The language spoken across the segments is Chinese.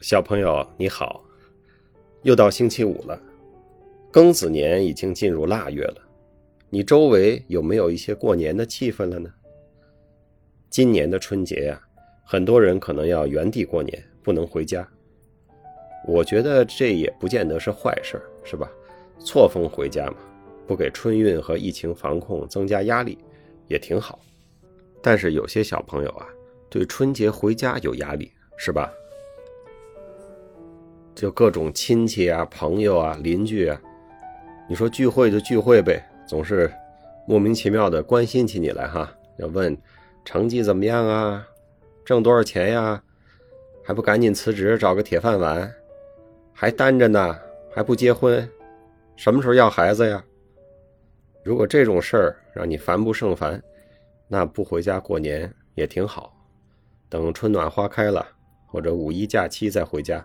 小朋友你好，又到星期五了，庚子年已经进入腊月了，你周围有没有一些过年的气氛了呢？今年的春节呀，很多人可能要原地过年，不能回家。我觉得这也不见得是坏事，是吧？错峰回家嘛，不给春运和疫情防控增加压力，也挺好。但是有些小朋友啊，对春节回家有压力，是吧？就各种亲戚啊、朋友啊、邻居啊，你说聚会就聚会呗，总是莫名其妙的关心起你来哈，要问成绩怎么样啊，挣多少钱呀，还不赶紧辞职找个铁饭碗，还单着呢，还不结婚，什么时候要孩子呀？如果这种事儿让你烦不胜烦，那不回家过年也挺好，等春暖花开了，或者五一假期再回家。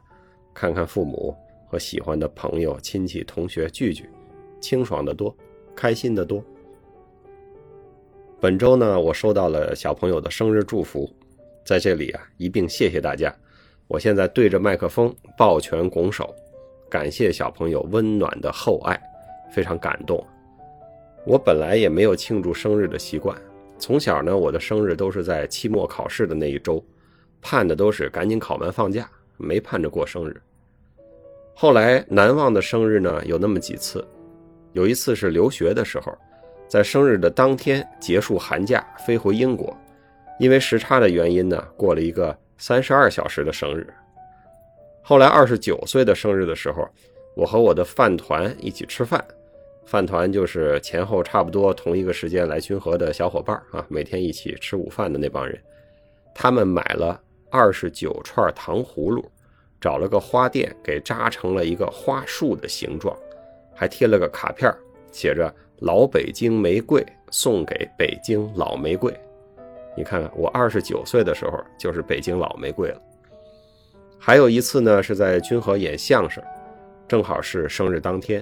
看看父母和喜欢的朋友、亲戚、同学聚聚，清爽的多，开心的多。本周呢，我收到了小朋友的生日祝福，在这里啊，一并谢谢大家。我现在对着麦克风抱拳拱手，感谢小朋友温暖的厚爱，非常感动。我本来也没有庆祝生日的习惯，从小呢，我的生日都是在期末考试的那一周，盼的都是赶紧考完放假。没盼着过生日。后来难忘的生日呢，有那么几次。有一次是留学的时候，在生日的当天结束寒假，飞回英国，因为时差的原因呢，过了一个三十二小时的生日。后来二十九岁的生日的时候，我和我的饭团一起吃饭，饭团就是前后差不多同一个时间来君和的小伙伴啊，每天一起吃午饭的那帮人，他们买了。二十九串糖葫芦，找了个花店给扎成了一个花束的形状，还贴了个卡片，写着“老北京玫瑰送给北京老玫瑰”。你看看，我二十九岁的时候就是北京老玫瑰了。还有一次呢，是在君和演相声，正好是生日当天，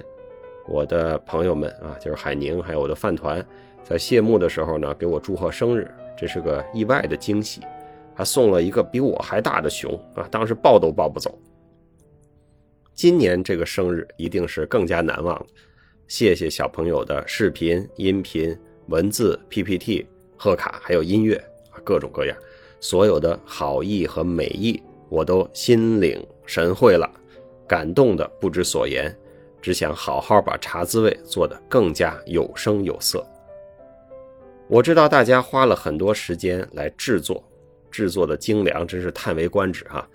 我的朋友们啊，就是海宁还有我的饭团，在谢幕的时候呢，给我祝贺生日，这是个意外的惊喜。还送了一个比我还大的熊啊！当时抱都抱不走。今年这个生日一定是更加难忘。谢谢小朋友的视频、音频、文字、PPT、贺卡，还有音乐啊，各种各样，所有的好意和美意，我都心领神会了，感动的不知所言，只想好好把茶滋味做得更加有声有色。我知道大家花了很多时间来制作。制作的精良，真是叹为观止哈！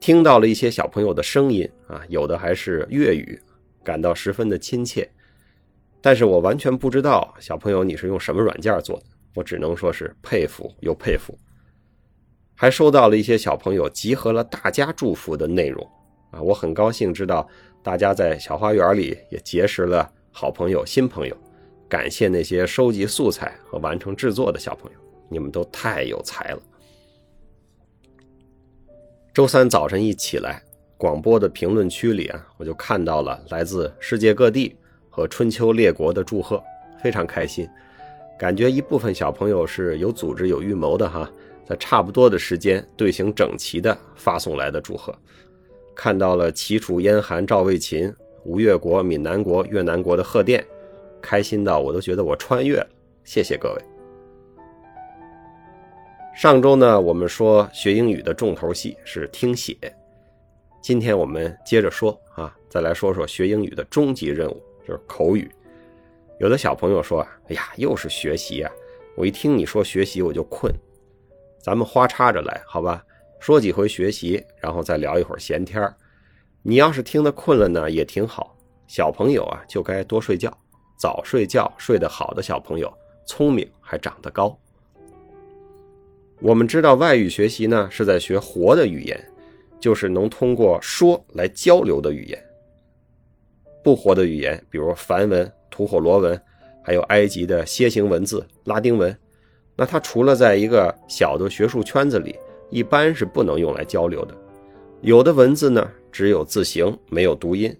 听到了一些小朋友的声音啊，有的还是粤语，感到十分的亲切。但是我完全不知道小朋友你是用什么软件做的，我只能说是佩服又佩服。还收到了一些小朋友集合了大家祝福的内容啊，我很高兴知道大家在小花园里也结识了好朋友、新朋友。感谢那些收集素材和完成制作的小朋友。你们都太有才了！周三早晨一起来，广播的评论区里啊，我就看到了来自世界各地和春秋列国的祝贺，非常开心。感觉一部分小朋友是有组织、有预谋的哈，在差不多的时间队形整齐的发送来的祝贺。看到了齐楚燕韩赵魏秦吴越国闽南国越南国的贺电，开心到我都觉得我穿越了。谢谢各位。上周呢，我们说学英语的重头戏是听写。今天我们接着说啊，再来说说学英语的终极任务，就是口语。有的小朋友说啊，哎呀，又是学习啊！我一听你说学习，我就困。咱们花插着来，好吧？说几回学习，然后再聊一会儿闲天儿。你要是听得困了呢，也挺好。小朋友啊，就该多睡觉，早睡觉，睡得好的小朋友，聪明还长得高。我们知道外语学习呢是在学活的语言，就是能通过说来交流的语言。不活的语言，比如梵文、吐火罗文，还有埃及的楔形文字、拉丁文，那它除了在一个小的学术圈子里，一般是不能用来交流的。有的文字呢只有字形，没有读音；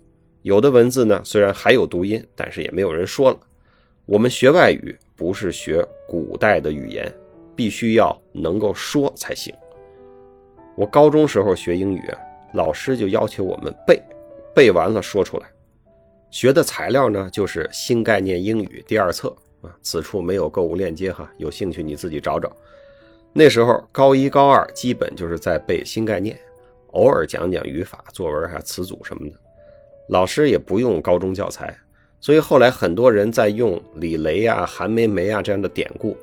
有的文字呢虽然还有读音，但是也没有人说了。我们学外语不是学古代的语言。必须要能够说才行。我高中时候学英语，老师就要求我们背，背完了说出来。学的材料呢，就是新概念英语第二册啊，此处没有购物链接哈，有兴趣你自己找找。那时候高一高二基本就是在背新概念，偶尔讲讲语法、作文还词组什么的。老师也不用高中教材，所以后来很多人在用李雷啊、韩梅梅啊这样的典故，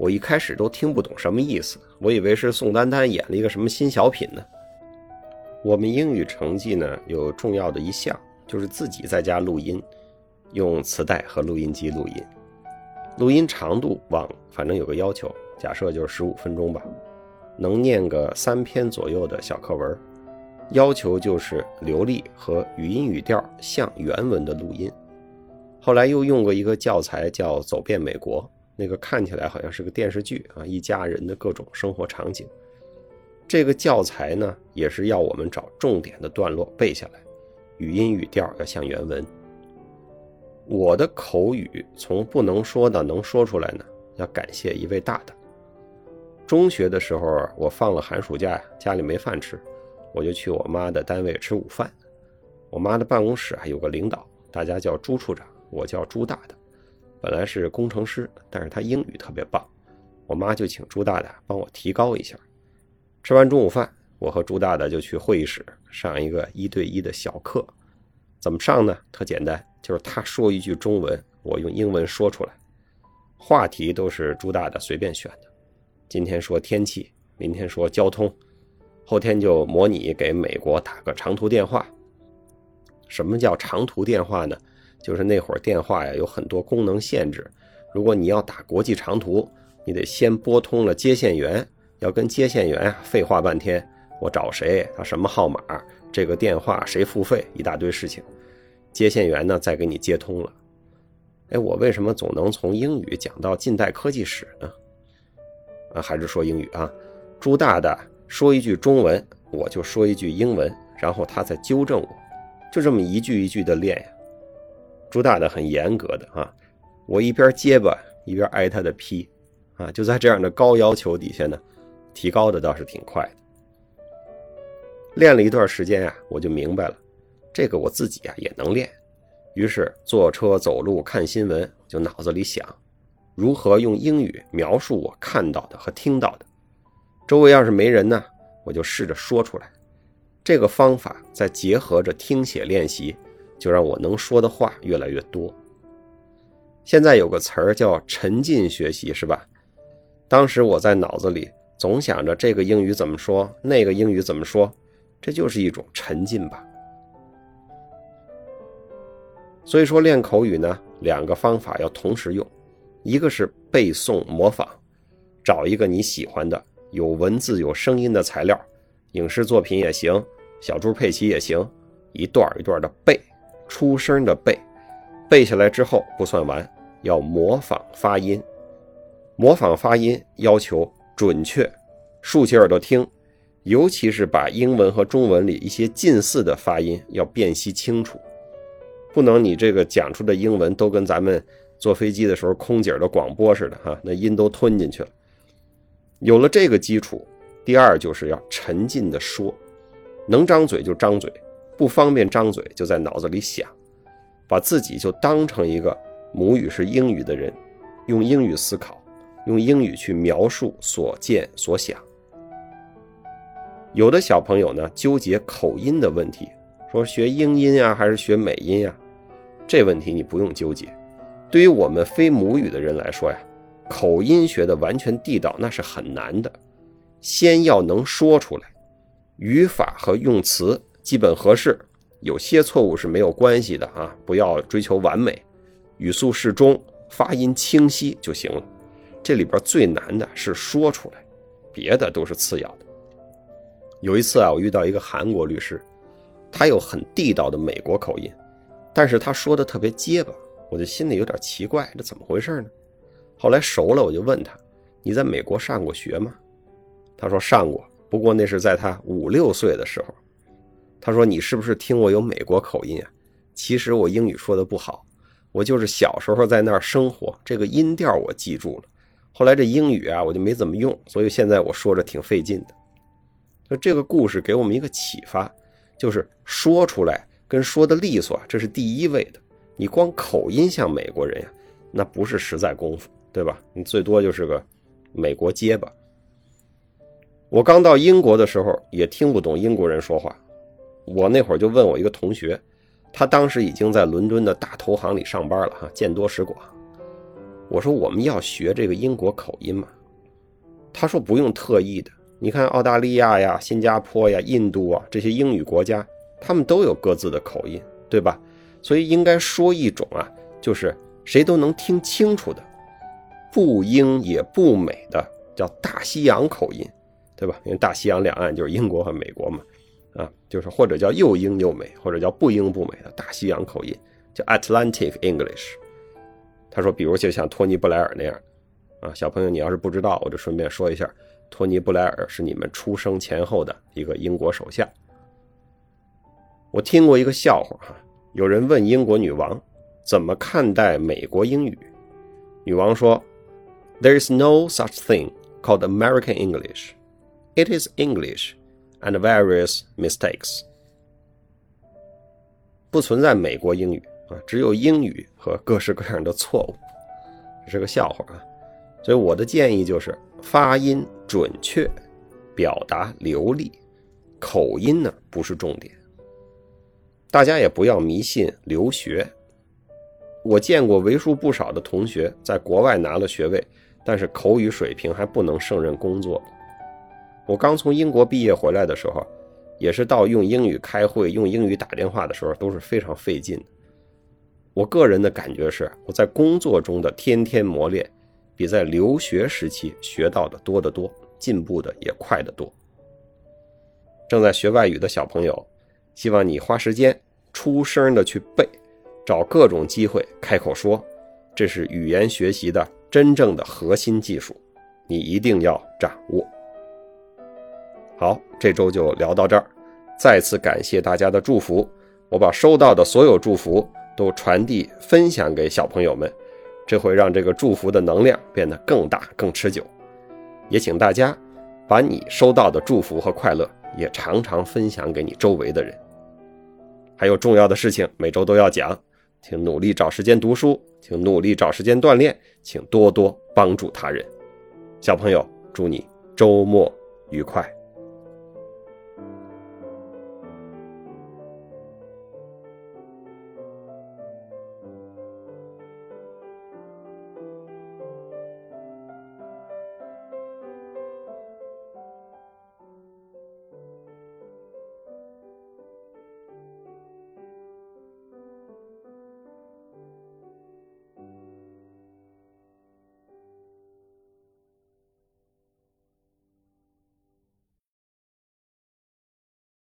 我一开始都听不懂什么意思，我以为是宋丹丹演了一个什么新小品呢。我们英语成绩呢有重要的一项。就是自己在家录音，用磁带和录音机录音，录音长度往反正有个要求，假设就是十五分钟吧，能念个三篇左右的小课文，要求就是流利和语音语调像原文的录音。后来又用过一个教材叫《走遍美国》，那个看起来好像是个电视剧啊，一家人的各种生活场景。这个教材呢，也是要我们找重点的段落背下来。语音语调要像原文。我的口语从不能说到能说出来呢，要感谢一位大大。中学的时候，我放了寒暑假，家里没饭吃，我就去我妈的单位吃午饭。我妈的办公室还有个领导，大家叫朱处长，我叫朱大大。本来是工程师，但是他英语特别棒，我妈就请朱大大帮我提高一下。吃完中午饭。我和朱大大就去会议室上一个一对一的小课，怎么上呢？特简单，就是他说一句中文，我用英文说出来。话题都是朱大大随便选的，今天说天气，明天说交通，后天就模拟给美国打个长途电话。什么叫长途电话呢？就是那会儿电话呀有很多功能限制，如果你要打国际长途，你得先拨通了接线员，要跟接线员啊废话半天。我找谁？他什么号码？这个电话谁付费？一大堆事情，接线员呢再给你接通了。哎，我为什么总能从英语讲到近代科技史呢？啊，还是说英语啊？朱大大说一句中文，我就说一句英文，然后他再纠正我，就这么一句一句的练呀。朱大大很严格的啊，我一边结巴一边挨他的批啊，就在这样的高要求底下呢，提高的倒是挺快的。练了一段时间呀，我就明白了，这个我自己啊也能练。于是坐车、走路、看新闻，就脑子里想，如何用英语描述我看到的和听到的。周围要是没人呢，我就试着说出来。这个方法再结合着听写练习，就让我能说的话越来越多。现在有个词儿叫沉浸学习，是吧？当时我在脑子里总想着这个英语怎么说，那个英语怎么说。这就是一种沉浸吧。所以说练口语呢，两个方法要同时用，一个是背诵模仿，找一个你喜欢的有文字有声音的材料，影视作品也行，小猪佩奇也行，一段一段的背，出声的背，背下来之后不算完，要模仿发音，模仿发音要求准确，竖起耳朵听。尤其是把英文和中文里一些近似的发音要辨析清楚，不能你这个讲出的英文都跟咱们坐飞机的时候空姐的广播似的哈，那音都吞进去了。有了这个基础，第二就是要沉浸的说，能张嘴就张嘴，不方便张嘴就在脑子里想，把自己就当成一个母语是英语的人，用英语思考，用英语去描述所见所想。有的小朋友呢纠结口音的问题，说学英音啊还是学美音啊？这问题你不用纠结。对于我们非母语的人来说呀，口音学的完全地道那是很难的。先要能说出来，语法和用词基本合适，有些错误是没有关系的啊，不要追求完美，语速适中，发音清晰就行了。这里边最难的是说出来，别的都是次要的。有一次啊，我遇到一个韩国律师，他有很地道的美国口音，但是他说的特别结巴，我就心里有点奇怪，这怎么回事呢？后来熟了，我就问他：“你在美国上过学吗？”他说：“上过，不过那是在他五六岁的时候。”他说：“你是不是听我有美国口音啊？”其实我英语说的不好，我就是小时候在那儿生活，这个音调我记住了。后来这英语啊，我就没怎么用，所以现在我说着挺费劲的。那这个故事给我们一个启发，就是说出来跟说的利索，这是第一位的。你光口音像美国人呀，那不是实在功夫，对吧？你最多就是个美国结巴。我刚到英国的时候也听不懂英国人说话，我那会儿就问我一个同学，他当时已经在伦敦的大投行里上班了，哈，见多识广。我说我们要学这个英国口音嘛？他说不用特意的。你看澳大利亚呀、新加坡呀、印度啊这些英语国家，他们都有各自的口音，对吧？所以应该说一种啊，就是谁都能听清楚的，不英也不美的，叫大西洋口音，对吧？因为大西洋两岸就是英国和美国嘛，啊，就是或者叫又英又美，或者叫不英不美的大西洋口音，叫 Atlantic English。他说，比如就像托尼·布莱尔那样，啊，小朋友，你要是不知道，我就顺便说一下，托尼·布莱尔是你们出生前后的一个英国首相。我听过一个笑话哈，有人问英国女王怎么看待美国英语，女王说：“There is no such thing called American English. It is English and various mistakes.” 不存在美国英语。啊，只有英语和各式各样的错误，这是个笑话啊。所以我的建议就是发音准确，表达流利，口音呢不是重点。大家也不要迷信留学。我见过为数不少的同学在国外拿了学位，但是口语水平还不能胜任工作。我刚从英国毕业回来的时候，也是到用英语开会、用英语打电话的时候都是非常费劲。我个人的感觉是，我在工作中的天天磨练，比在留学时期学到的多得多，进步的也快得多。正在学外语的小朋友，希望你花时间出声的去背，找各种机会开口说，这是语言学习的真正的核心技术，你一定要掌握。好，这周就聊到这儿，再次感谢大家的祝福，我把收到的所有祝福。都传递分享给小朋友们，这会让这个祝福的能量变得更大更持久。也请大家把你收到的祝福和快乐也常常分享给你周围的人。还有重要的事情每周都要讲，请努力找时间读书，请努力找时间锻炼，请多多帮助他人。小朋友，祝你周末愉快。